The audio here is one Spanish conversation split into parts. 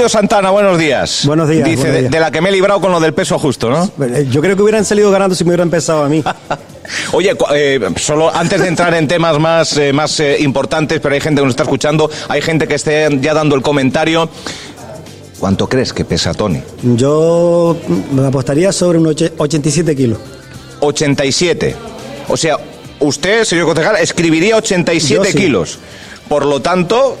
Julio Santana, buenos días. Buenos días. Dice, buenos de, días. de la que me he librado con lo del peso justo, ¿no? Yo creo que hubieran salido ganando si me hubieran empezado a mí. Oye, eh, solo antes de entrar en temas más, eh, más eh, importantes, pero hay gente que nos está escuchando, hay gente que esté ya dando el comentario. ¿Cuánto crees que pesa Tony? Yo me apostaría sobre un oche- 87 kilos. 87. O sea, usted, señor concejal, escribiría 87 Yo sí. Por lo tanto,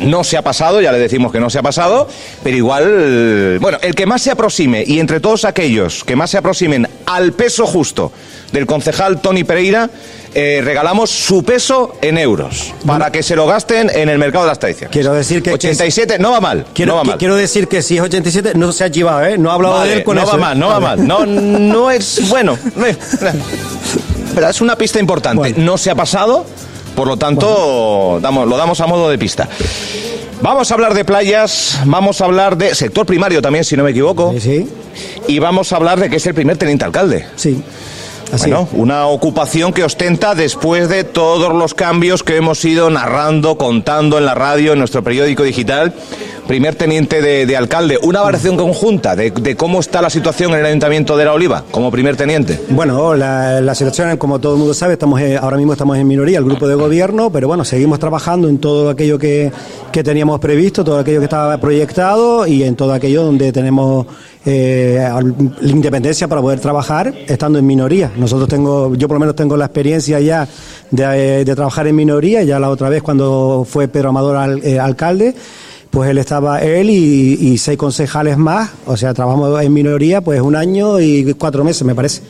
no se ha pasado, ya le decimos que no se ha pasado, pero igual, bueno, el que más se aproxime, y entre todos aquellos que más se aproximen al peso justo del concejal Tony Pereira, eh, regalamos su peso en euros, para que se lo gasten en el mercado de las tradiciones. Quiero decir que- 87, no va mal, Quiero, no va mal. quiero decir que si es 87 no se ha chivado, ¿eh? No ha hablado Vale, de él con no eso. va ¿eh? mal, no va mal. No, no es bueno. Pero es una pista importante. Bueno. No se ha pasado, por lo tanto, damos, lo damos a modo de pista. Vamos a hablar de playas, vamos a hablar de sector primario también, si no me equivoco, Sí, sí, y vamos a hablar de que es el primer teniente alcalde. sí. Así. Bueno, una ocupación que ostenta después de todos los cambios que hemos ido narrando, contando en la radio, en nuestro periódico digital. Primer teniente de, de alcalde, una variación conjunta de, cómo está la situación en el Ayuntamiento de La Oliva, como primer teniente. Bueno, la, la situación, como todo el mundo sabe, ahora mismo estamos en minoría, el grupo de gobierno, pero bueno, seguimos trabajando en todo aquello que, que teníamos previsto, todo aquello que estaba proyectado y en todo aquello donde tenemos eh, la independencia para poder trabajar estando en minoría. Nosotros tengo, yo por lo menos tengo la experiencia ya de, eh, trabajar en minoría, ya la otra vez cuando fue Pedro Amador al- eh, alcalde. Pues él estaba, él y, y seis concejales más, o sea, trabajamos en minoría pues un año y cuatro meses, me parece.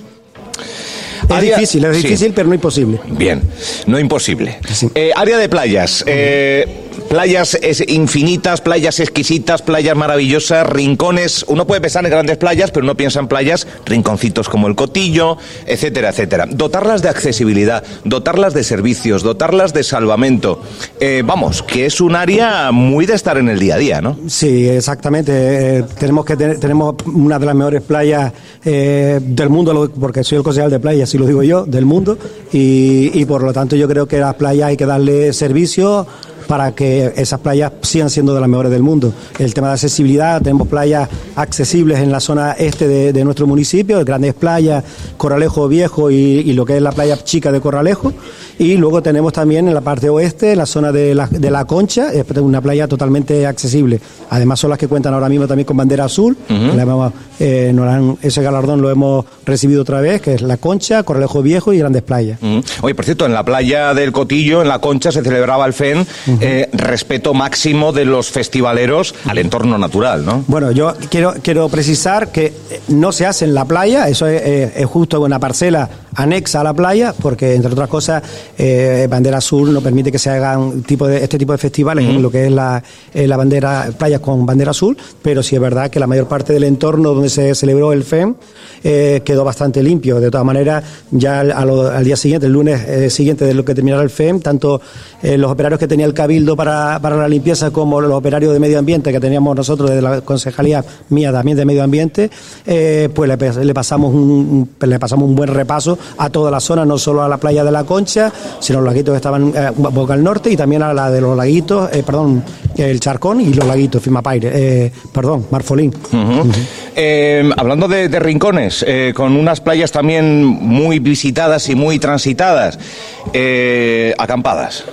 Es Área- difícil, es sí. difícil, pero no imposible. Bien, no imposible. Sí. Eh, área de playas. eh, playas es- infinitas, playas exquisitas, playas maravillosas, rincones. Uno puede pensar en grandes playas, pero uno piensa en playas, rinconcitos como el Cotillo, etcétera, etcétera. Dotarlas de accesibilidad, dotarlas de servicios, dotarlas de salvamento. Eh, vamos, que es un área muy de estar en el día a día, ¿no? Sí, exactamente. Eh, tenemos que tenemos una de las mejores playas eh, del mundo, porque soy el concejal de playa, así lo digo yo, del mundo, y, y por lo tanto yo creo que las playas hay que darle servicio para que esas playas sigan siendo de las mejores del mundo. El tema de accesibilidad, tenemos playas accesibles en la zona este de, de nuestro municipio, grandes playas, Corralejo Viejo y, y lo que es la playa chica de Corralejo, y luego tenemos también en la parte oeste, la zona de la, de la Concha, es una playa totalmente accesible. Además son las que cuentan ahora mismo también con bandera azul, La hemos, eh, nos han- ese galardón lo hemos recibido otra vez, que es la Concha, Corralejo Viejo y grandes playas. Mm. Oye, por cierto, en la playa del Cotillo, en la Concha, se celebraba el FEN, eh, respeto máximo de los festivaleros al entorno natural, ¿no? Bueno, yo quiero, quiero precisar que eh, no se hace en la playa, eso es, eh, es justo una parcela anexa a la playa, porque entre otras cosas, eh, Bandera Azul no permite que se hagan tipo de, este tipo de festivales en lo que es la, eh, la bandera, playas con bandera azul, pero sí es verdad que la mayor parte del entorno donde se celebró el FEM eh, quedó bastante limpio. De todas maneras, ya al, día siguiente, el lunes siguiente de lo que terminara el FEM, tanto los operarios que tenía el Cabildo para, para la limpieza como los operarios de medio ambiente que teníamos nosotros desde la concejalía mía también de medio ambiente, eh, pues le, pasamos un, un- le pasamos un buen repaso a toda la zona, no solo a la playa de la Concha, sino a los laguitos que estaban eh, boca al norte y también a la de los laguitos, eh, perdón, el Charcón y los laguitos, Fimapaire, eh, perdón, Marfolín. Hablando de, de rincones, con unas playas también muy visitadas y muy transitadas, acampadas.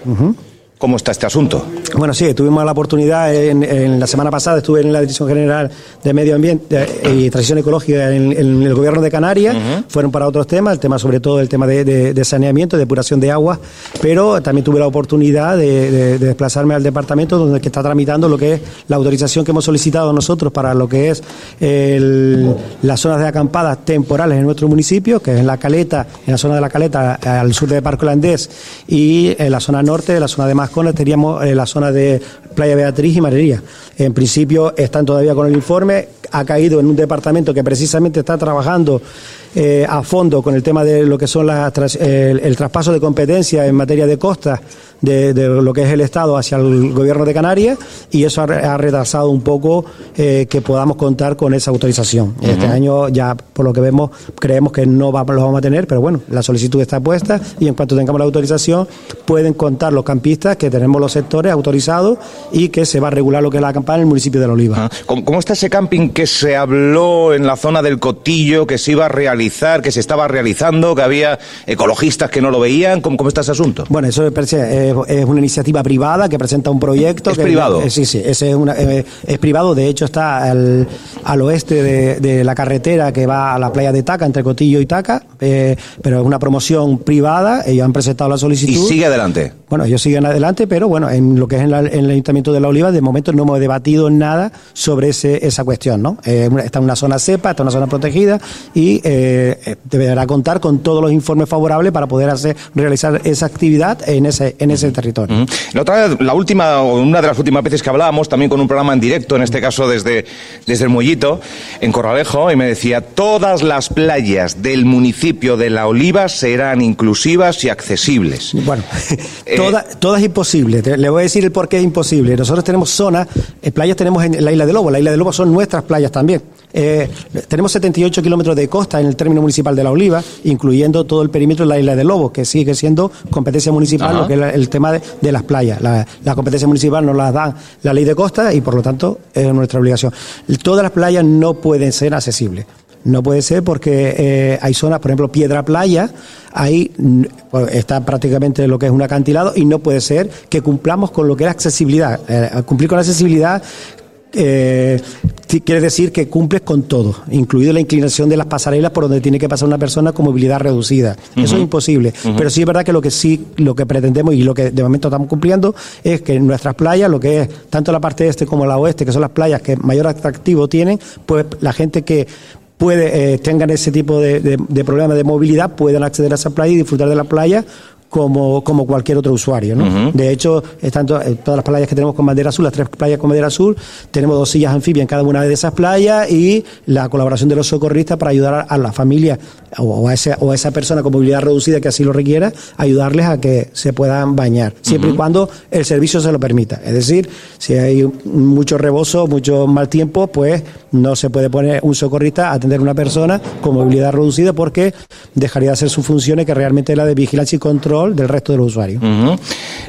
¿Cómo está este asunto? Bueno, sí, tuvimos la oportunidad en, en la semana pasada, estuve en la Dirección General de Medio Ambiente eh, y Transición Ecológica en, en el Gobierno de Canarias. Fueron para otros temas, el tema sobre todo el tema de, de- de saneamiento, depuración de agua, pero también tuve la oportunidad de, de- de desplazarme al departamento donde que está tramitando lo que es la autorización que hemos solicitado nosotros para lo que es el- las zonas de acampadas temporales en nuestro municipio, que es en la Caleta, en la zona de la Caleta, al sur de Parque Holandés, y en la zona norte, en la zona de Mascona, teníamos eh, la zona de Playa Beatriz y Marería. En principio están todavía con el informe, ha caído en un departamento que precisamente está trabajando eh, a fondo con el tema de lo que son las el, el traspaso de competencia en materia de costas de, lo que es el Estado hacia el gobierno de Canarias y eso ha, retrasado un poco eh, que podamos contar con esa autorización. Este año ya, por lo que vemos, creemos que no va, lo vamos a tener, pero bueno, la solicitud está puesta y en cuanto tengamos la autorización pueden contar los campistas que tenemos los sectores autorizados y que se va a regular lo que es la campana en el municipio de La Oliva. ¿Cómo, está ese camping que se habló en la zona del Cotillo, que se iba a realizar, que se estaba realizando, que había ecologistas que no lo veían? ¿Cómo, cómo está ese asunto? Bueno, eso es, es, una iniciativa privada que presenta un proyecto. ¿Es privado? Eh, sí, sí, ese es, una, eh, es privado. De hecho, está al, al oeste de, de, la carretera que va a la playa de Taca, entre Cotillo y Taca, eh, pero es una promoción privada. Ellos han presentado la solicitud. ¿Y sigue adelante? Bueno, ellos siguen adelante, pero bueno, en lo que es en, el Ayuntamiento de La Oliva, de momento no hemos debatido nada sobre ese, esa cuestión, ¿no? está en una zona cepa, está en una zona protegida y deberá contar con todos los informes favorables para poder hacer realizar esa actividad en ese, en ese territorio. La, otra, la última, o una de las últimas veces que hablábamos, también con un programa en directo, en este caso desde, desde el Muellito, en Corralejo, y me decía, todas las playas del municipio de La Oliva serán inclusivas y accesibles. Bueno, eh, todas es imposible. Le voy a decir el por qué es imposible. Nosotros tenemos zonas, eh, playas tenemos en la isla de Lobo. La isla de Lobo son nuestras playas también. Eh, tenemos 78 kilómetros de costa en el término municipal de La Oliva, incluyendo todo el perímetro de la isla de Lobo, que sigue siendo competencia municipal, lo que es el tema de, las playas. La, competencia municipal nos la da la ley de costa y por lo tanto es nuestra obligación. Todas las playas no pueden ser accesibles. No puede ser porque eh, hay zonas, por ejemplo, Piedra Playa, ahí pues, está prácticamente lo que es un acantilado y no puede ser que cumplamos con lo que es accesibilidad. Eh, cumplir con la accesibilidad eh, quiere decir que cumples con todo, incluido la inclinación de las pasarelas por donde tiene que pasar una persona con movilidad reducida. Eso es imposible. Pero sí es verdad que lo que sí, lo que pretendemos y lo que de momento estamos cumpliendo es que en nuestras playas, lo que es tanto la parte este como la oeste, que son las playas que mayor atractivo tienen, pues la gente que puede eh, tengan ese tipo de, de problemas de movilidad puedan acceder a esa playa y disfrutar de la playa como, como cualquier otro usuario. ¿no? De hecho, están eh, todas las playas que tenemos con bandera azul, las tres playas con bandera azul, tenemos dos sillas anfibias en cada una de esas playas y la colaboración de los socorristas para ayudar a, la familia o, a esa, o a esa persona con movilidad reducida que así lo requiera, ayudarles a que se puedan bañar, siempre y cuando el servicio se lo permita. Es decir, si hay mucho rebozo, mucho mal tiempo, pues no se puede poner un socorrista a atender a una persona con movilidad reducida porque dejaría de hacer sus funciones que realmente la de vigilancia y control del resto de los usuarios.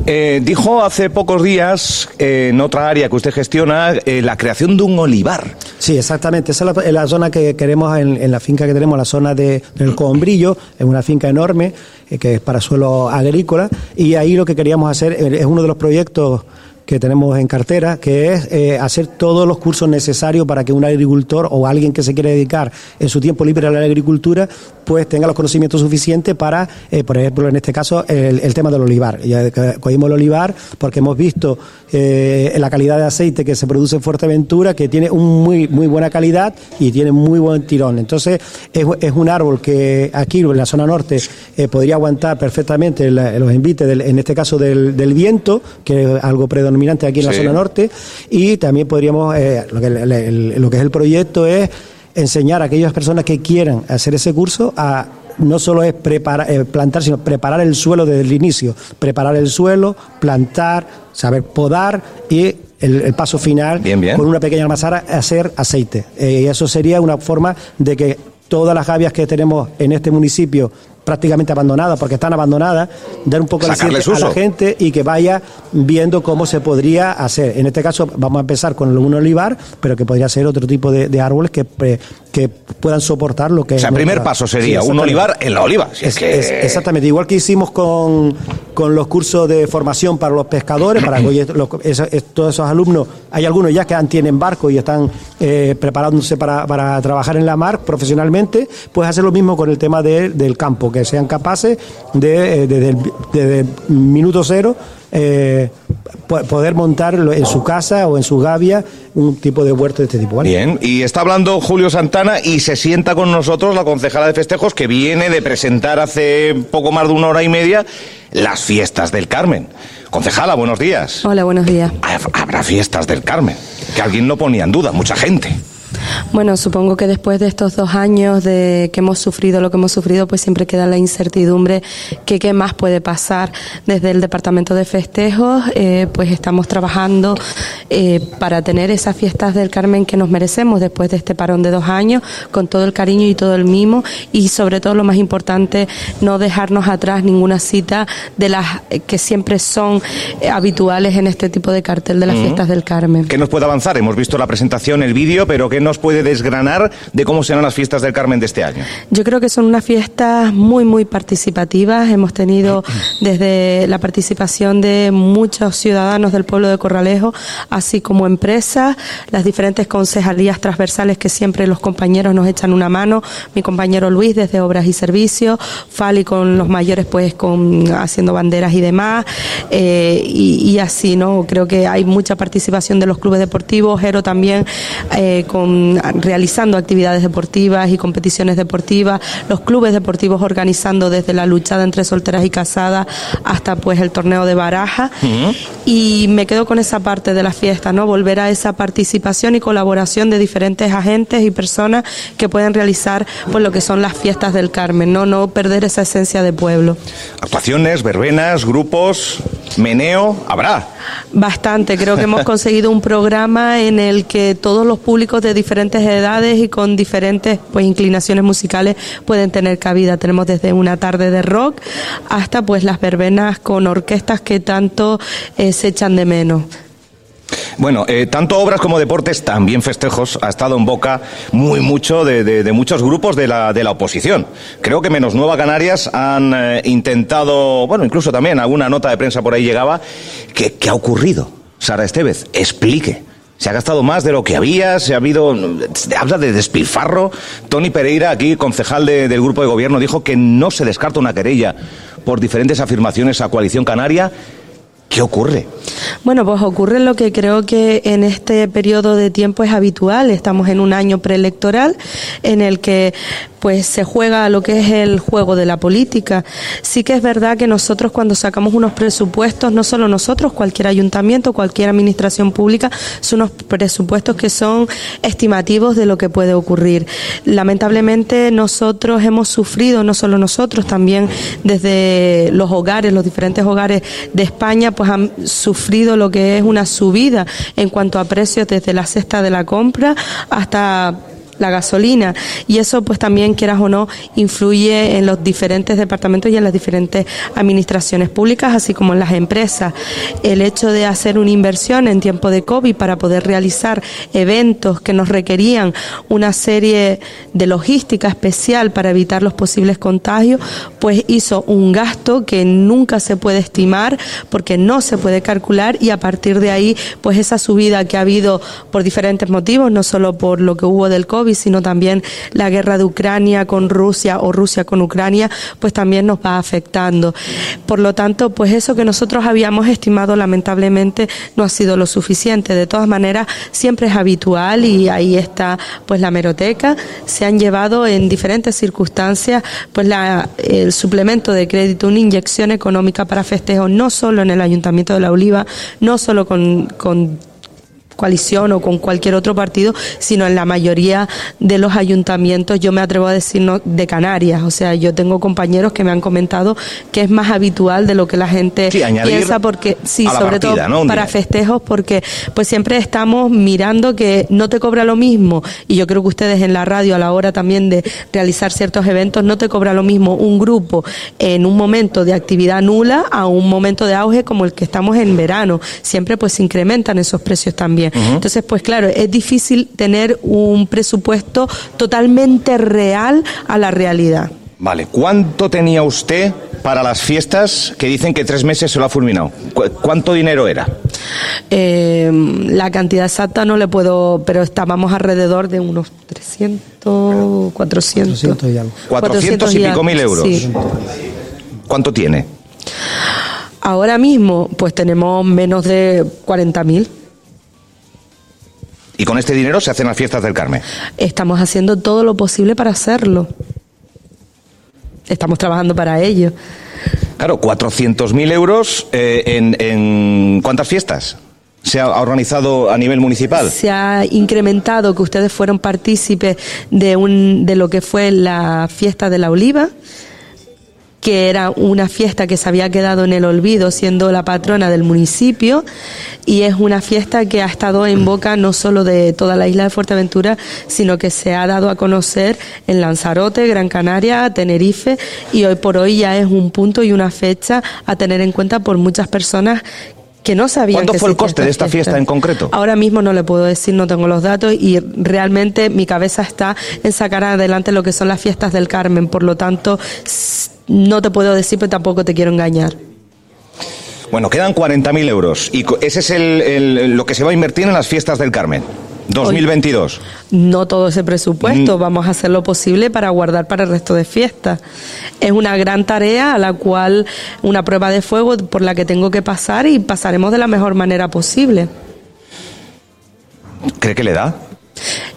Eh, dijo hace pocos días, eh, en otra área que usted gestiona, eh, la creación de un olivar. Sí, exactamente. Esa es la, zona que queremos en, la finca que tenemos, la zona de, del Combrillo, es una finca enorme que es para suelo agrícola y ahí lo que queríamos hacer es uno de los proyectos que tenemos en cartera, que es eh, hacer todos los cursos necesarios para que un agricultor o alguien que se quiere dedicar en su tiempo libre a la agricultura, pues tenga los conocimientos suficientes para, eh, por ejemplo, en este caso, el, tema del olivar. Ya cogimos el olivar porque hemos visto eh, la calidad de aceite que se produce en Fuerteventura, que tiene un muy, muy buena calidad y tiene muy buen tirón. Entonces, es, un árbol que aquí, en la zona norte, podría aguantar perfectamente los envites, en este caso del, del viento, que es algo predominante dominante aquí en la zona norte. Y también podríamos, eh, lo, que, lo que es el proyecto es enseñar a aquellas personas que quieran hacer ese curso a no solo es preparar, eh, plantar, sino preparar el suelo desde el inicio, preparar el suelo, plantar, saber podar y el, paso final con una pequeña almazara hacer aceite. Eh, y eso sería una forma de que todas las gavias que tenemos en este municipio prácticamente abandonadas, porque están abandonadas, dar un poco de a la gente y que vaya viendo cómo se podría hacer. En este caso vamos a empezar con un olivar, pero que podría ser otro tipo de, árboles que, que puedan soportar lo que... O sea, el primer paso sería un olivar en la oliva. exactamente, igual que hicimos con, con los cursos de formación para los pescadores, para todos esos alumnos, hay algunos ya que tienen barco y están eh, preparándose para, para, trabajar en la mar profesionalmente, pues hacer lo mismo con el tema del campo, que sean capaces de, eh, desde, el, minuto cero, eh, poder montar en su casa o en su gavia un tipo de huerto de este tipo. Bien, y está hablando Julio Santana y se sienta con nosotros la concejala de festejos que viene de presentar hace poco más de una hora y media las fiestas del Carmen. Concejala, buenos días. Hola, buenos días. Habrá fiestas del Carmen, que alguien no ponía en duda, mucha gente. Bueno, supongo que después de estos dos años de que hemos sufrido lo que hemos sufrido, pues siempre queda la incertidumbre que qué más puede pasar. Desde el Departamento de Festejos, eh, pues estamos trabajando eh, para tener esas fiestas del Carmen que nos merecemos después de este parón de dos años, con todo el cariño y todo el mimo y sobre todo lo más importante, no dejarnos atrás ninguna cita de las que siempre son eh, habituales en este tipo de cartel de las fiestas del Carmen. ¿Qué nos puede avanzar? Hemos visto la presentación, el vídeo, pero ¿qué nos puede desgranar de cómo serán las fiestas del Carmen de este año? Yo creo que son unas fiestas muy, muy participativas. Hemos tenido desde la participación de muchos ciudadanos del pueblo de Corralejo, así como empresas, las diferentes concejalías transversales que siempre los compañeros nos echan una mano. Mi compañero Luis desde Obras y Servicios, Fali con los mayores pues con haciendo banderas y demás. Eh, y, así, ¿no? Creo que hay mucha participación de los clubes deportivos, Jero también eh, con realizando actividades deportivas y competiciones deportivas, los clubes deportivos organizando desde la luchada entre solteras y casadas hasta pues el torneo de baraja. Y me quedo con esa parte de la fiesta, ¿no? Volver a esa participación y colaboración de diferentes agentes y personas que pueden realizar pues lo que son las fiestas del Carmen, ¿no? No perder esa esencia de pueblo. Actuaciones, verbenas, grupos, meneo, habrá. Bastante, creo que hemos conseguido un programa en el que todos los públicos de diferentes edades y con diferentes pues inclinaciones musicales pueden tener cabida. Tenemos desde una tarde de rock hasta pues las verbenas con orquestas que tanto eh, se echan de menos. Bueno, eh, tanto obras como deportes, también festejos, ha estado en boca muy mucho de, muchos grupos de la, de la, oposición. Creo que menos Nueva Canarias han eh, intentado, bueno, incluso también alguna nota de prensa por ahí llegaba. ¿Qué, qué ha ocurrido? Sara Estevez, explique. Se ha gastado más de lo que había, se ha habido, habla de despilfarro. Tony Pereira, aquí concejal del grupo de gobierno, dijo que no se descarta una querella por diferentes afirmaciones a Coalición Canaria. ¿Qué ocurre? Bueno, pues ocurre lo que creo que en este periodo de tiempo es habitual. Estamos en un año preelectoral en el que pues se juega lo que es el juego de la política. Sí que es verdad que nosotros cuando sacamos unos presupuestos, no solo nosotros, cualquier ayuntamiento, cualquier administración pública, son unos presupuestos que son estimativos de lo que puede ocurrir. Lamentablemente nosotros hemos sufrido, no solo nosotros, también desde los hogares, los diferentes hogares de España, pues han sufrido lo que es una subida en cuanto a precios desde la cesta de la compra hasta la gasolina. Y eso pues también quieras o no influye en los diferentes departamentos y en las diferentes administraciones públicas así como en las empresas. El hecho de hacer una inversión en tiempo de COVID para poder realizar eventos que nos requerían una serie de logística especial para evitar los posibles contagios pues hizo un gasto que nunca se puede estimar porque no se puede calcular y a partir de ahí pues esa subida que ha habido por diferentes motivos no solo por lo que hubo del COVID sino también la guerra de Ucrania con Rusia o Rusia con Ucrania, pues también nos va afectando. Por lo tanto, pues eso que nosotros habíamos estimado lamentablemente no ha sido lo suficiente. De todas maneras, siempre es habitual y ahí está pues la meroteca. Se han llevado en diferentes circunstancias pues la, el suplemento de crédito, una inyección económica para festejos, no solo en el Ayuntamiento de La Oliva, no solo con coalición o con cualquier otro partido, sino en la mayoría de los ayuntamientos, yo me atrevo a decir de Canarias. O sea, yo tengo compañeros que me han comentado que es más habitual de lo que la gente piensa, porque sí, sobre todo para festejos, porque pues siempre estamos mirando que no te cobra lo mismo, y yo creo que ustedes en la radio a la hora también de realizar ciertos eventos, no te cobra lo mismo un grupo en un momento de actividad nula a un momento de auge como el que estamos en verano. Siempre pues se incrementan esos precios también. Entonces, pues claro, es difícil tener un presupuesto totalmente real a la realidad. Vale, ¿cuánto tenía usted para las fiestas que dicen que tres meses se lo ha fulminado? ¿Cuánto dinero era? Eh, la cantidad exacta no le puedo, pero estábamos alrededor de unos 300, 400. 400 y, algo. 400 y, pico mil euros. ¿Cuánto tiene? Ahora mismo, pues tenemos menos de 40 mil. Y con este dinero se hacen las fiestas del Carmen. Estamos haciendo todo lo posible para hacerlo. Estamos trabajando para ello. Claro, 400.000 euros eh, en, en, ¿cuántas fiestas? se ha organizado a nivel municipal? Se ha incrementado que ustedes fueron partícipes de, un, de lo que fue la fiesta de la oliva que era una fiesta que se había quedado en el olvido siendo la patrona del municipio y es una fiesta que ha estado en boca no solo de toda la isla de Fuerteventura, sino que se ha dado a conocer en Lanzarote, Gran Canaria, Tenerife y hoy por hoy ya es un punto y una fecha a tener en cuenta por muchas personas que no sabían. ¿Cuánto fue el coste de esta fiesta. en concreto? Ahora mismo no le puedo decir, no tengo los datos y realmente mi cabeza está en sacar adelante lo que son las fiestas del Carmen. Por lo tanto, no te puedo decir, pero tampoco te quiero engañar. Bueno, quedan 40.000 euros y ese es el, lo que se va a invertir en las fiestas del Carmen. 2022. no todo ese presupuesto, mm. vamos a hacer lo posible para guardar para el resto de fiestas. Es una gran tarea a la cual una prueba de fuego por la que tengo que pasar y pasaremos de la mejor manera posible. ¿Cree que le da?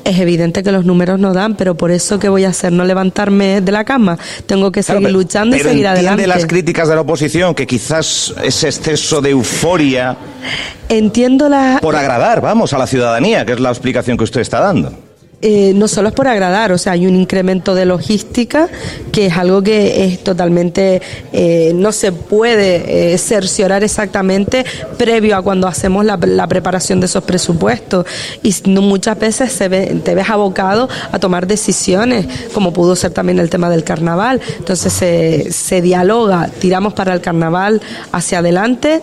Es evidente que los números no dan, pero por eso ¿qué voy a hacer? No levantarme de la cama. Tengo que seguir luchando y seguir adelante. las críticas de la oposición que quizás ese exceso de euforia Entiendo la por agradar, vamos, a la ciudadanía, que es la explicación que usted está dando. Eh, no solo es por agradar, o sea, hay un incremento de logística que es algo que es totalmente, eh, no se puede eh, cerciorar exactamente previo a cuando hacemos la, preparación de esos presupuestos. Y muchas veces se te ves abocado a tomar decisiones, como pudo ser también el tema del carnaval. Entonces se dialoga, tiramos para el carnaval hacia adelante.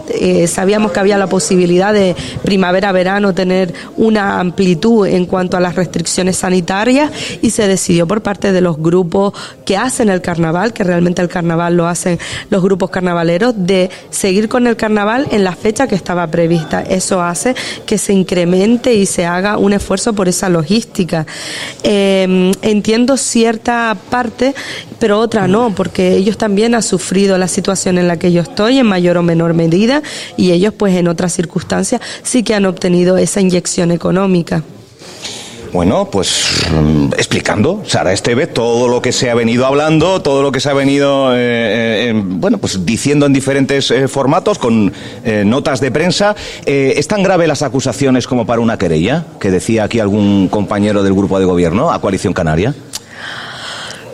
sabíamos que había la posibilidad de primavera-verano tener una amplitud en cuanto a las restricciones sanitarias y se decidió por parte de los grupos que hacen el carnaval, que realmente el carnaval lo hacen los grupos carnavaleros, de seguir con el carnaval en la fecha que estaba prevista. Eso hace que se incremente y se haga un esfuerzo por esa logística. Em, entiendo cierta parte, pero otra no, porque ellos también han sufrido la situación en la que yo estoy en mayor o menor medida y ellos pues en otras circunstancias sí que han obtenido esa inyección económica. Bueno, pues mm, explicando, Sara Esteve, todo lo que se ha venido hablando, todo lo que se ha venido, eh, eh, bueno, pues diciendo en diferentes eh, formatos, con notas de prensa. ¿Es tan grave las acusaciones como para una querella, que decía aquí algún compañero del grupo de gobierno, a Coalición Canaria?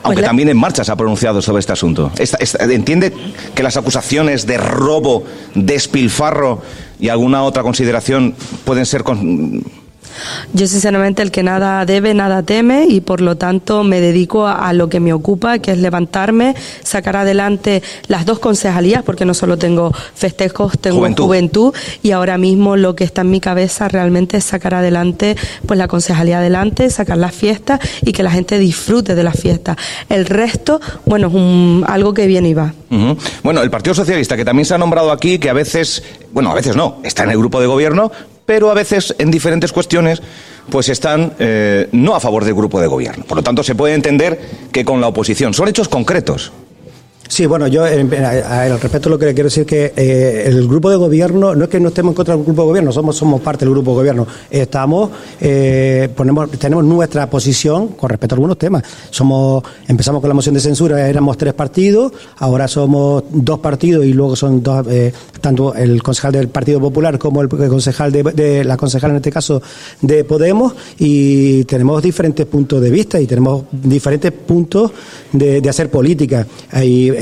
Aunque pues también en marcha se ha pronunciado sobre este asunto. ¿Entiende que las acusaciones de robo, despilfarro y alguna otra consideración pueden ser con yo sinceramente el que nada debe, nada teme y por lo tanto me dedico a, lo que me ocupa, que es levantarme, sacar adelante las dos concejalías, porque no solo tengo festejos, tengo juventud. y ahora mismo lo que está en mi cabeza realmente es sacar adelante pues la concejalía adelante, sacar las fiestas y que la gente disfrute de las fiestas. El resto, bueno, es un, algo que viene y va. Bueno, el Partido Socialista, que también se ha nombrado aquí, que a veces, bueno, a veces no, está en el grupo de gobierno, pero a veces en diferentes cuestiones pues están eh, no a favor del grupo de gobierno. Por lo tanto, se puede entender que con la oposición son hechos concretos. Sí, bueno, yo al respecto lo que le quiero decir es que eh, el grupo de gobierno, no es que no estemos en contra del grupo de gobierno, somos, somos parte del grupo de gobierno, estamos, eh, ponemos, tenemos nuestra posición con respecto a algunos temas. Somos, empezamos con la moción de censura, éramos tres partidos, ahora somos dos partidos y luego son dos, eh, tanto el concejal del Partido Popular como el, concejal de, la concejal en este caso de Podemos y tenemos diferentes puntos de vista y tenemos diferentes puntos de, hacer política.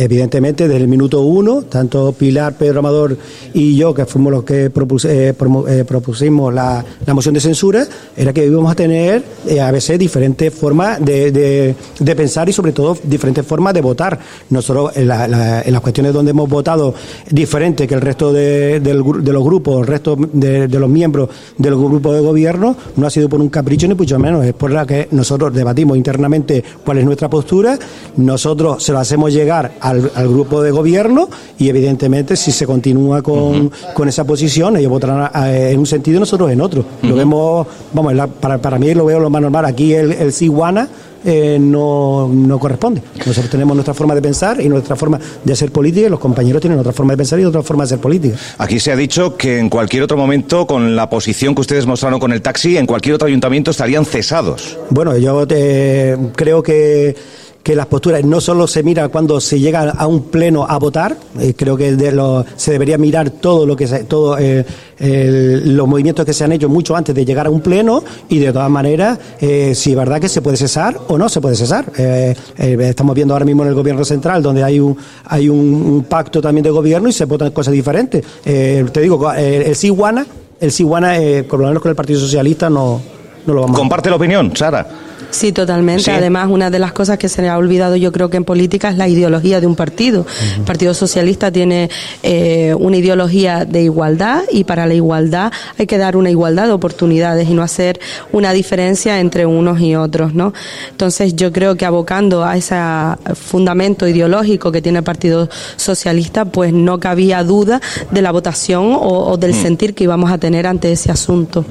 Evidentemente, desde el minuto uno, tanto Pilar, Pedro Amador y yo, que fuimos los que eh, eh, propusimos la, moción de censura, era que íbamos a tener eh, a veces diferentes formas de, pensar y, sobre todo, diferentes formas de votar. Nosotros, en, las cuestiones donde hemos votado diferente que el resto de, los grupos, el resto de, los miembros del grupo de gobierno, no ha sido por un capricho ni mucho menos, es por la que nosotros debatimos internamente cuál es nuestra postura, nosotros se lo hacemos llegar al, grupo de gobierno y evidentemente si se continúa con, con esa posición ellos votarán en un sentido y nosotros en otro. Lo vemos, vamos, para, para mí lo veo lo más normal. Aquí el, el Ciguana eh, no, no, corresponde. Nosotros tenemos nuestra forma de pensar y nuestra forma de hacer política y los compañeros tienen otra forma de pensar y otra forma de hacer política. Aquí se ha dicho que en cualquier otro momento, con la posición que ustedes mostraron con el taxi, en cualquier otro ayuntamiento estarían cesados. Bueno, yo creo que que las posturas no solo se mira cuando se llega a un pleno a votar, eh, creo que se debería mirar todo lo que se, todo eh, los movimientos que se han hecho mucho antes de llegar a un pleno y de todas maneras eh, si es verdad que se puede cesar o no se puede cesar. estamos viendo ahora mismo en el gobierno central donde hay un hay un, pacto también de gobierno y se votan cosas diferentes. te digo, el Siguana, el Siguana, por lo menos con el Partido Socialista no, no lo vamos. Comparte la opinión, Sara. Sí, totalmente. Además, una de las cosas que se le ha olvidado yo creo que en política es la ideología de un partido. El Partido Socialista tiene eh, una ideología de igualdad y para la igualdad hay que dar una igualdad de oportunidades y no hacer una diferencia entre unos y otros, ¿no? Entonces, yo creo que abocando a ese fundamento ideológico que tiene el Partido Socialista, pues no cabía duda de la votación o, del mm. sentir que íbamos a tener ante ese asunto.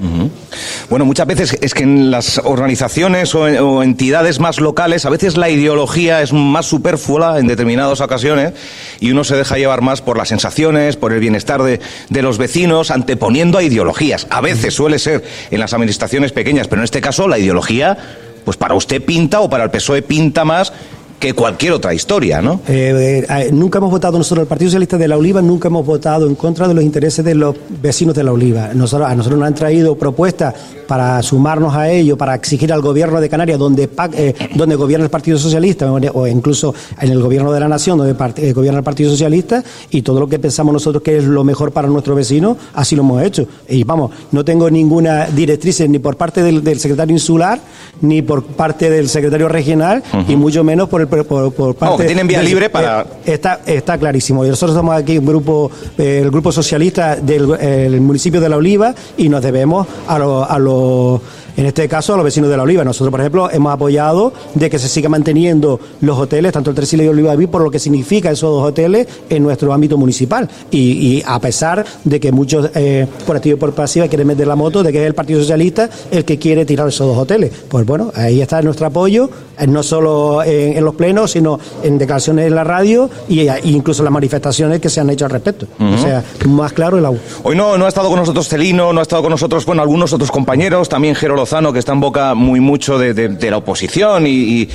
Bueno, muchas veces es que en las organizaciones o o entidades más locales, a veces la ideología es más superflua en determinadas ocasiones y uno se deja llevar más por las sensaciones, por el bienestar de, de los vecinos, anteponiendo a ideologías. A veces suele ser en las administraciones pequeñas, pero en este caso la ideología, pues para usted pinta o para el PSOE pinta más que cualquier otra historia, ¿no? Eh, eh, nunca hemos votado nosotros, el Partido Socialista de la Oliva, nunca hemos votado en contra de los intereses de los vecinos de la Oliva. Nosotros, a nosotros nos han traído propuestas para sumarnos a ello, para exigir al gobierno de Canarias, donde, eh, donde gobierna el Partido Socialista, o incluso en el gobierno de la Nación, donde gobierna el Partido Socialista, y todo lo que pensamos nosotros que es lo mejor para nuestros vecinos, así lo hemos hecho. Y vamos, no tengo ninguna directriz ni por parte del, secretario insular, ni por parte del secretario regional, y mucho menos por el por, parte. tienen vía libre para. Eh, está, está clarísimo. Y nosotros somos aquí un grupo, eh, el grupo socialista del municipio de La Oliva y nos debemos a los en este caso a los vecinos de la Oliva. Nosotros, por ejemplo, hemos apoyado de que se siga manteniendo los hoteles, tanto el Tresil y Oliva Vivir, por lo que significa esos dos hoteles en nuestro ámbito municipal. Y, a pesar de que muchos, eh, por activo y por pasiva, quieren meter la moto de que es el Partido Socialista el que quiere tirar esos dos hoteles. Pues bueno, ahí está nuestro apoyo, eh, no solo en, los plenos, sino en declaraciones en la radio e incluso las manifestaciones que se han hecho al respecto. O sea, más claro el agua. Hoy no, no ha estado con nosotros Celino, no ha estado con nosotros, bueno, algunos otros compañeros, también Que está en boca muy mucho de, la oposición y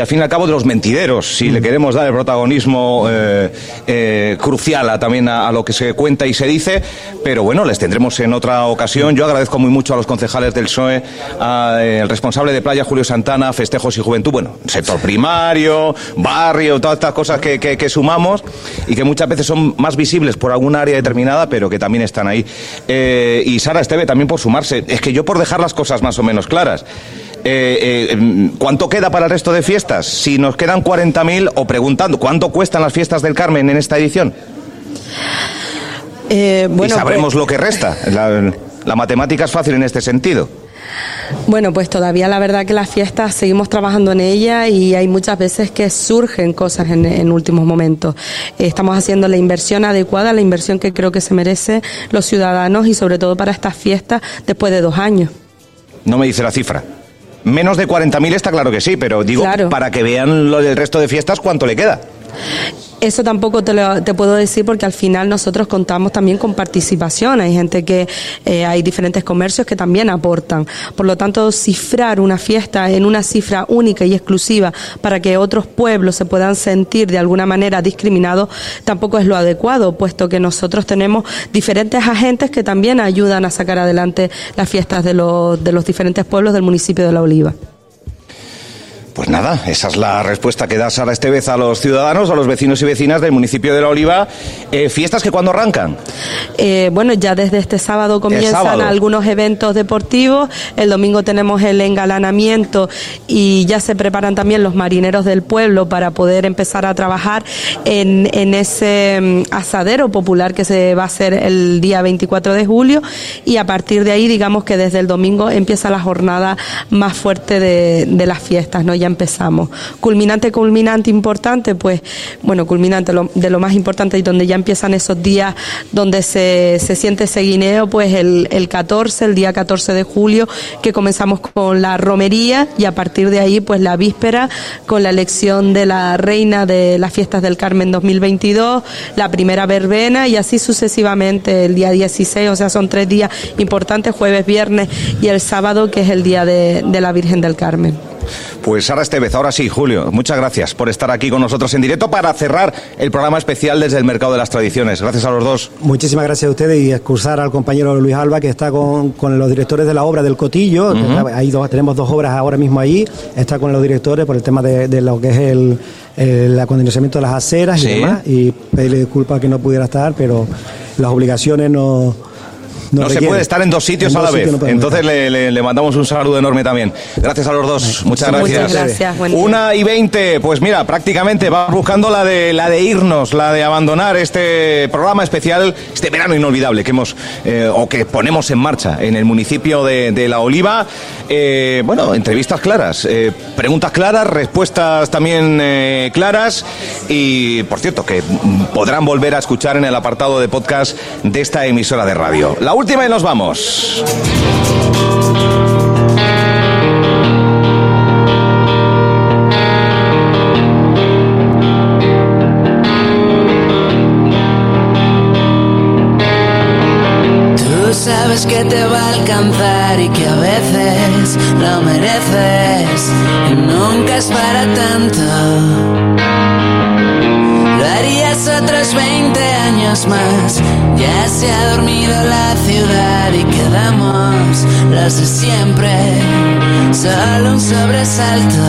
al fin y al cabo de los mentideros, si le queremos dar el protagonismo eh, eh, crucial a, también a, lo que se cuenta y se dice, pero bueno, les tendremos en otra ocasión. Yo agradezco muy mucho a los concejales del PSOE, al eh, responsable de Playa Julio Santana, Festejos y Juventud, bueno, sector primario, barrio, todas estas cosas que, que, sumamos y que muchas veces son más visibles por alguna área determinada, pero que también están ahí. y Sara Esteve también por sumarse. Es que yo por dejar las cosas más o menos claras. Eh, eh, ¿cuánto queda para el resto de fiestas? Si nos quedan 40.000 o preguntando, ¿cuánto cuestan las fiestas del Carmen en esta edición? Eh, bueno, y sabremos pues- lo que resta. La, matemática es fácil en este sentido. Bueno, pues todavía la verdad que las fiestas seguimos trabajando en ella y hay muchas veces que surgen cosas en, en, últimos momentos. Estamos haciendo la inversión adecuada, la inversión que creo que se merece los ciudadanos y sobre todo para estas fiestas después de dos años. No me dice la cifra. Menos de 40.000 está claro que sí, pero digo, para que vean lo del resto de fiestas, ¿cuánto le queda? Eso tampoco te, lo, te puedo decir porque al final nosotros contamos también con participación. Hay gente que, eh, hay diferentes comercios que también aportan. Por lo tanto, cifrar una fiesta en una cifra única y exclusiva para que otros pueblos se puedan sentir de alguna manera discriminados tampoco es lo adecuado, puesto que nosotros tenemos diferentes agentes que también ayudan a sacar adelante las fiestas de los, de los diferentes pueblos del municipio de La Oliva. Pues nada, esa es la respuesta que da Sara Estevez a los ciudadanos, a los vecinos y vecinas del municipio de La Oliva. Eh, ¿Fiestas que cuándo arrancan? Eh, bueno, ya desde este sábado comienzan algunos eventos deportivos. El domingo tenemos el engalanamiento y ya se preparan también los marineros del pueblo para poder empezar a trabajar en, ese mm, asadero popular que se va a hacer el día 24 de julio. Y a partir de ahí, digamos que desde el domingo empieza la jornada más fuerte de, de las fiestas, ¿no? Empezamos. Culminante, culminante importante, pues, bueno, culminante de lo más importante y donde ya empiezan esos días donde se, se siente ese guineo, pues el, el 14, el día 14 de julio, que comenzamos con la romería y a partir de ahí, pues la víspera con la elección de la reina de las fiestas del Carmen 2022, la primera verbena y así sucesivamente el día 16, o sea, son tres días importantes, jueves, viernes y el sábado, que es el día de la Virgen del Carmen. Pues Sara Estevez, ahora sí, Julio, muchas gracias por estar aquí con nosotros en directo para cerrar el programa especial desde el Mercado de las Tradiciones. Gracias a los dos. Muchísimas gracias a ustedes y excusar al compañero Luis Alba que está con, con los directores de la obra del Cotillo. Dos, tenemos dos obras ahora mismo allí. Está con los directores por el tema de, de lo que es el, el acondicionamiento de las aceras y demás. Y pedirle disculpas que no pudiera estar, pero las obligaciones no no, se puede estar en dos sitios a la vez. Entonces le, mandamos un saludo enorme también. Gracias a los dos. Muchas gracias. Muchas gracias. Una y veinte. Pues mira, prácticamente vamos buscando la de la de irnos, la de abandonar este programa especial, este verano inolvidable que hemos eh, o que ponemos en marcha en el municipio de, La Oliva. Eh, bueno, entrevistas claras, eh, preguntas claras, respuestas también claras y, por cierto, que podrán volver a escuchar en el apartado de podcast de esta emisora de radio. La última y nos vamos. Tú sabes que te va a alcanzar y que a veces lo mereces y nunca es para tanto harías otros 20 Ya se ha dormido la ciudad y quedamos los de siempre, solo un sobresalto.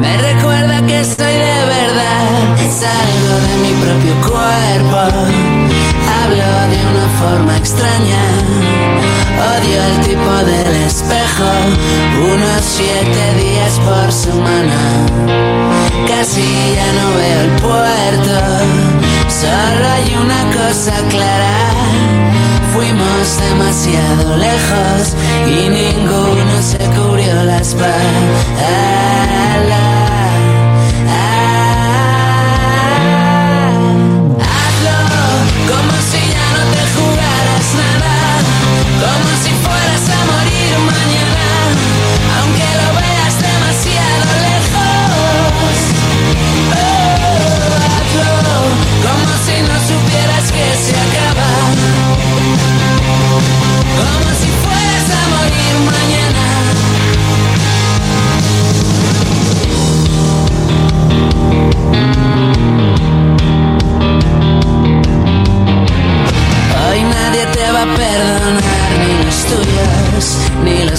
Me recuerda que soy de verdad, salgo de mi propio cuerpo, hablo de una forma extraña. Odio el tipo del espejo, unos siete días por semana casi ya no veo el puerto. Solo hay una cosa clara, fuimos demasiado lejos y ninguno se cubrió la espalda.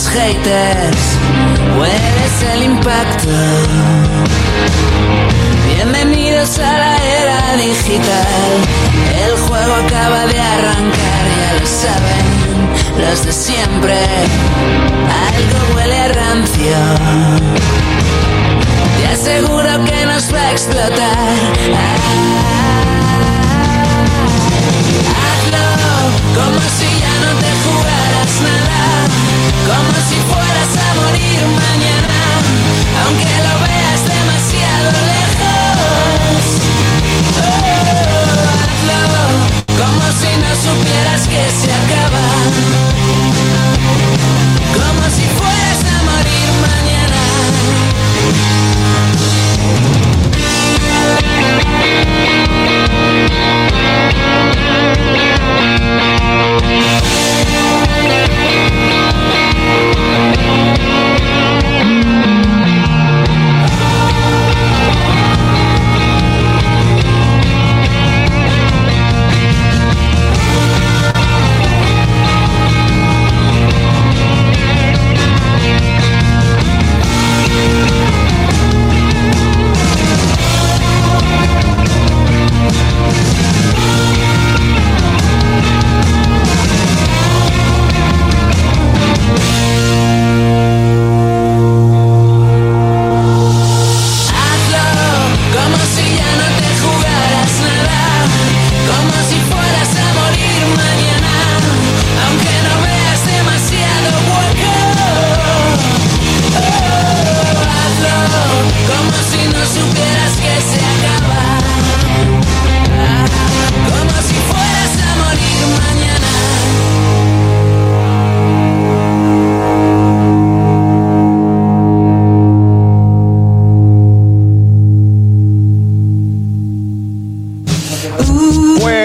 Haters, hueles el impacto. Bienvenidos a la era digital, el juego acaba de arrancar, ya lo saben los de siempre, algo huele a rancio. Te aseguro que nos va a explotar. hazlo como si ya no te jugaras nada como si fueras a morir mañana, aunque lo veas demasiado lejos. Oh, hazlo, como si no supieras que se acaba, como si fueras a morir mañana.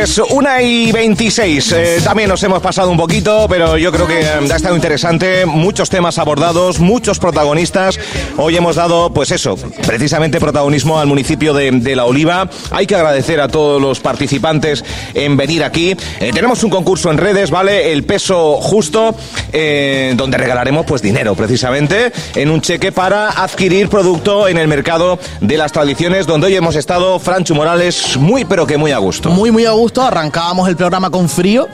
Pues una y 26. Eh, también nos hemos pasado un poquito, pero yo creo que eh, ha estado interesante. Muchos temas abordados, muchos protagonistas. Hoy hemos dado, pues eso, precisamente protagonismo al municipio de, La Oliva. Hay que agradecer a todos los participantes en venir aquí. Eh, tenemos un concurso en redes, ¿vale? El peso justo, donde regalaremos pues dinero, precisamente, en un cheque para adquirir producto en el mercado de las tradiciones, donde hoy hemos estado Francho Morales muy, pero que muy a gusto. Muy, muy a gusto. Arrancábamos el programa con frío.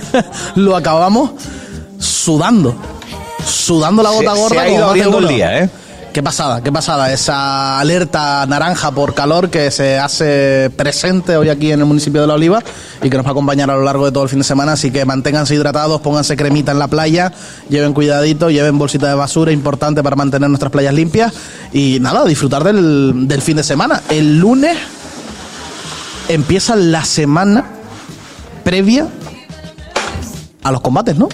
Lo acabamos sudando. Sudando la gota Se- gorda. se ha ido abriendo el día, ¿eh? Qué pasada, qué pasada. Esa alerta naranja por calor que se hace presente hoy aquí en el municipio de La Oliva y que nos va a acompañar a lo largo de todo el fin de semana. Así que manténganse hidratados, pónganse cremita en la playa, lleven cuidadito, lleven bolsita de basura, importante para mantener nuestras playas limpias. Y nada, disfrutar del, del fin de semana. El lunes empieza la semana previa a los combates, ¿no?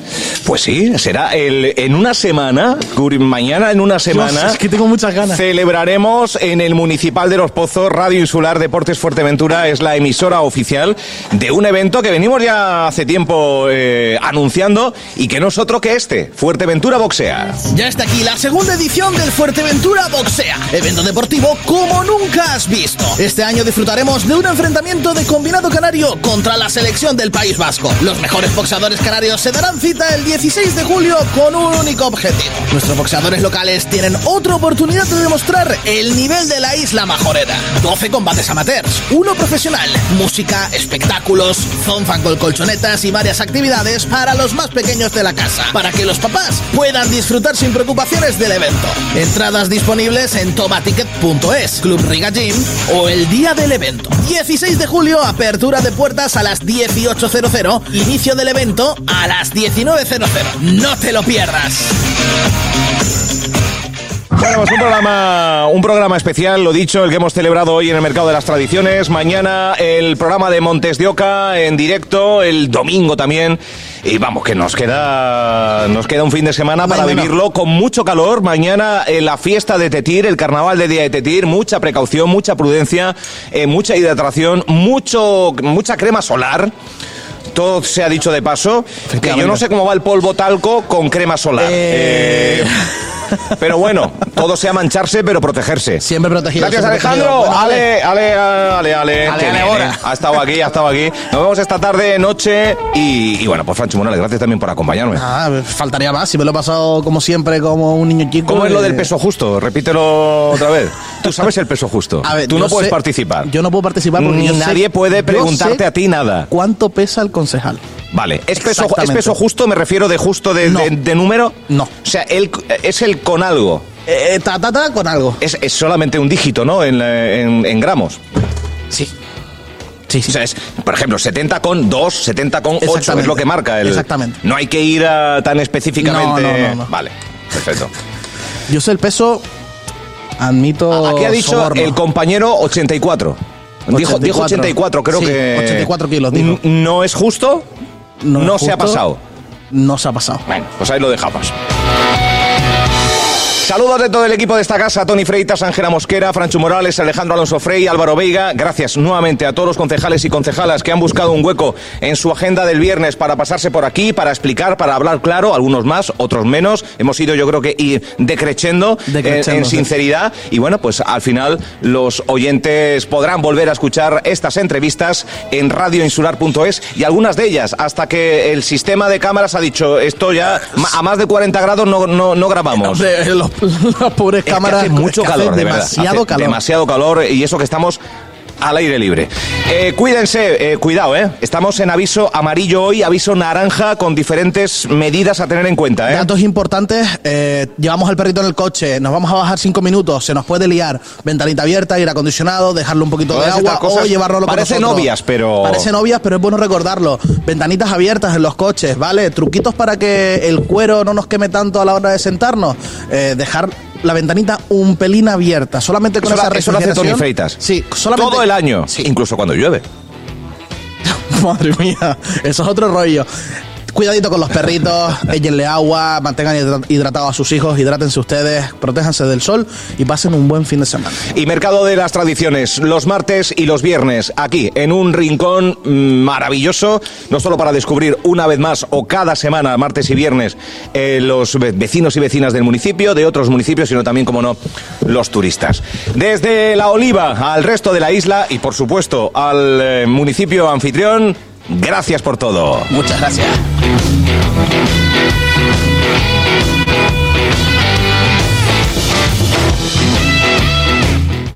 Pues sí, será el, en una semana, mañana en una semana. es que tengo muchas ganas. Celebraremos en el Municipal de Los Pozos, Radio Insular Deportes Fuerteventura, es la emisora oficial de un evento que venimos ya hace tiempo eh, anunciando y que no es otro que este, Fuerteventura Boxea. Ya está aquí la segunda edición del Fuerteventura Boxea, evento deportivo como nunca has visto. Este año disfrutaremos de un enfrentamiento de combinado canario contra la selección del País Vasco. Los mejores boxeadores canarios se darán cita el 16 de julio con un único objetivo. Nuestros boxeadores locales tienen otra oportunidad de demostrar el nivel de la isla majorera. 12 combates amateurs, uno profesional, música, espectáculos, zonfan con colchonetas y varias actividades para los más pequeños de la casa, para que los papás puedan disfrutar sin preocupaciones del evento. Entradas disponibles en tomaticket.es, Club Riga Gym o el día del evento. 16 de julio, apertura de puertas a las 18.00, inicio del evento a las 19.00. No te lo pierdas. Bueno, pues un programa, un programa especial, lo dicho, el que hemos celebrado hoy en el Mercado de las Tradiciones. Mañana el programa de Montes de Oca en directo, el domingo también. Y vamos, que nos queda, nos queda un fin de semana para Mañana. vivirlo con mucho calor. Mañana eh, la fiesta de Tetir, el carnaval de Día de Tetir, mucha precaución, mucha prudencia, eh, mucha hidratación, mucho, mucha crema solar. Todo se ha dicho de paso, que yo no sé cómo va el polvo talco con crema solar. Eh. Eh, pero bueno, todo sea mancharse, pero protegerse. Siempre protegido. Gracias, siempre Alejandro. Bueno, ale, ale, ale, ale. Ale, ale, ahora. Ha estado aquí, ha estado aquí. Nos vemos esta tarde, noche. Y, y bueno, pues Francho Morales, gracias también por acompañarme. Ah, faltaría más. Si me lo he pasado como siempre, como un niño chico. ¿Cómo es lo eh, del peso justo? Repítelo otra vez. Tú sabes el peso justo. A ver, Tú no puedes sé- participar. Yo no puedo participar porque Ni yo sé- nadie puede preguntarte a ti nada. ¿Cuánto pesa el concejal? Vale, ¿es peso, ¿es peso justo? Me refiero de justo de, No. de- de número. No. O sea, él, es el con algo. Eh, ta, ta, ta, con algo. Es, es solamente un dígito, ¿no? En, la- en- en gramos. Sí. Sí, sí. O sea, es, por ejemplo, 70 con 2, 70 con 8 es lo que marca el. Exactamente. No hay que ir a tan específicamente. No, no, no, no. Vale, perfecto. Yo sé el peso. Admito. Aquí ha dicho soborno. el compañero 84. Dijo, dijo 84, creo Sí, que. 84 kilos, dijo. ¿No es justo? No, se ha pasado. No se ha pasado. Bueno, pues ahí lo dejamos. Saludos de todo el equipo de esta casa, Tony Freitas, Ángela Mosquera, Francho Morales, Alejandro Alonso Frey, Álvaro Veiga. Gracias nuevamente a todos los concejales y concejalas que han buscado un hueco en su agenda del viernes para pasarse por aquí, para explicar, para hablar claro, algunos más, otros menos. Hemos ido yo creo que ir decreciendo, en- Decreciendo, en sí. sinceridad y bueno, pues al final los oyentes podrán volver a escuchar estas entrevistas en radioinsular.es y algunas de ellas hasta que el sistema de cámaras ha dicho esto ya a más de 40 grados no, no, no grabamos. Hombre, los, las pobres Es que cámaras. hace mucho es que hace calor, de verdad. Demasiado Hace calor. Demasiado calor y eso que estamos al aire libre. Eh, cuídense, eh, cuidado, ¿eh? Estamos en aviso amarillo hoy, aviso naranja con diferentes medidas a tener en cuenta, ¿eh? Datos importantes, eh, llevamos al perrito en el coche, nos vamos a bajar cinco minutos, se nos puede liar, ventanita abierta, aire acondicionado, dejarle un poquito Todas de agua o llevarlo parecen con nosotros. obvias, pero- Parecen obvias, pero es bueno recordarlo. Ventanitas abiertas en los coches, ¿vale? Truquitos para que el cuero no nos queme tanto a la hora de sentarnos. Eh, dejar la ventanita un pelín abierta, solamente con Eso, esa lo- eso lo hace Tony refrigeración. Freitas. Sí, solamente Todo el año, Sí. incluso cuando llueve. Madre mía, eso es otro rollo. Cuidadito con los perritos, échenle agua, mantengan hidra- hidratados a sus hijos, hidrátense ustedes, protéjanse del sol y pasen un buen fin de semana. Y Mercado de las Tradiciones, los martes y los viernes, aquí, en un rincón maravilloso, no solo para descubrir una vez más o cada semana, martes y viernes, eh, los ve- vecinos y vecinas del municipio, de otros municipios, sino también, como no, los turistas. Desde La Oliva al resto de la isla y, por supuesto, al eh, municipio anfitrión, gracias por todo. Muchas gracias.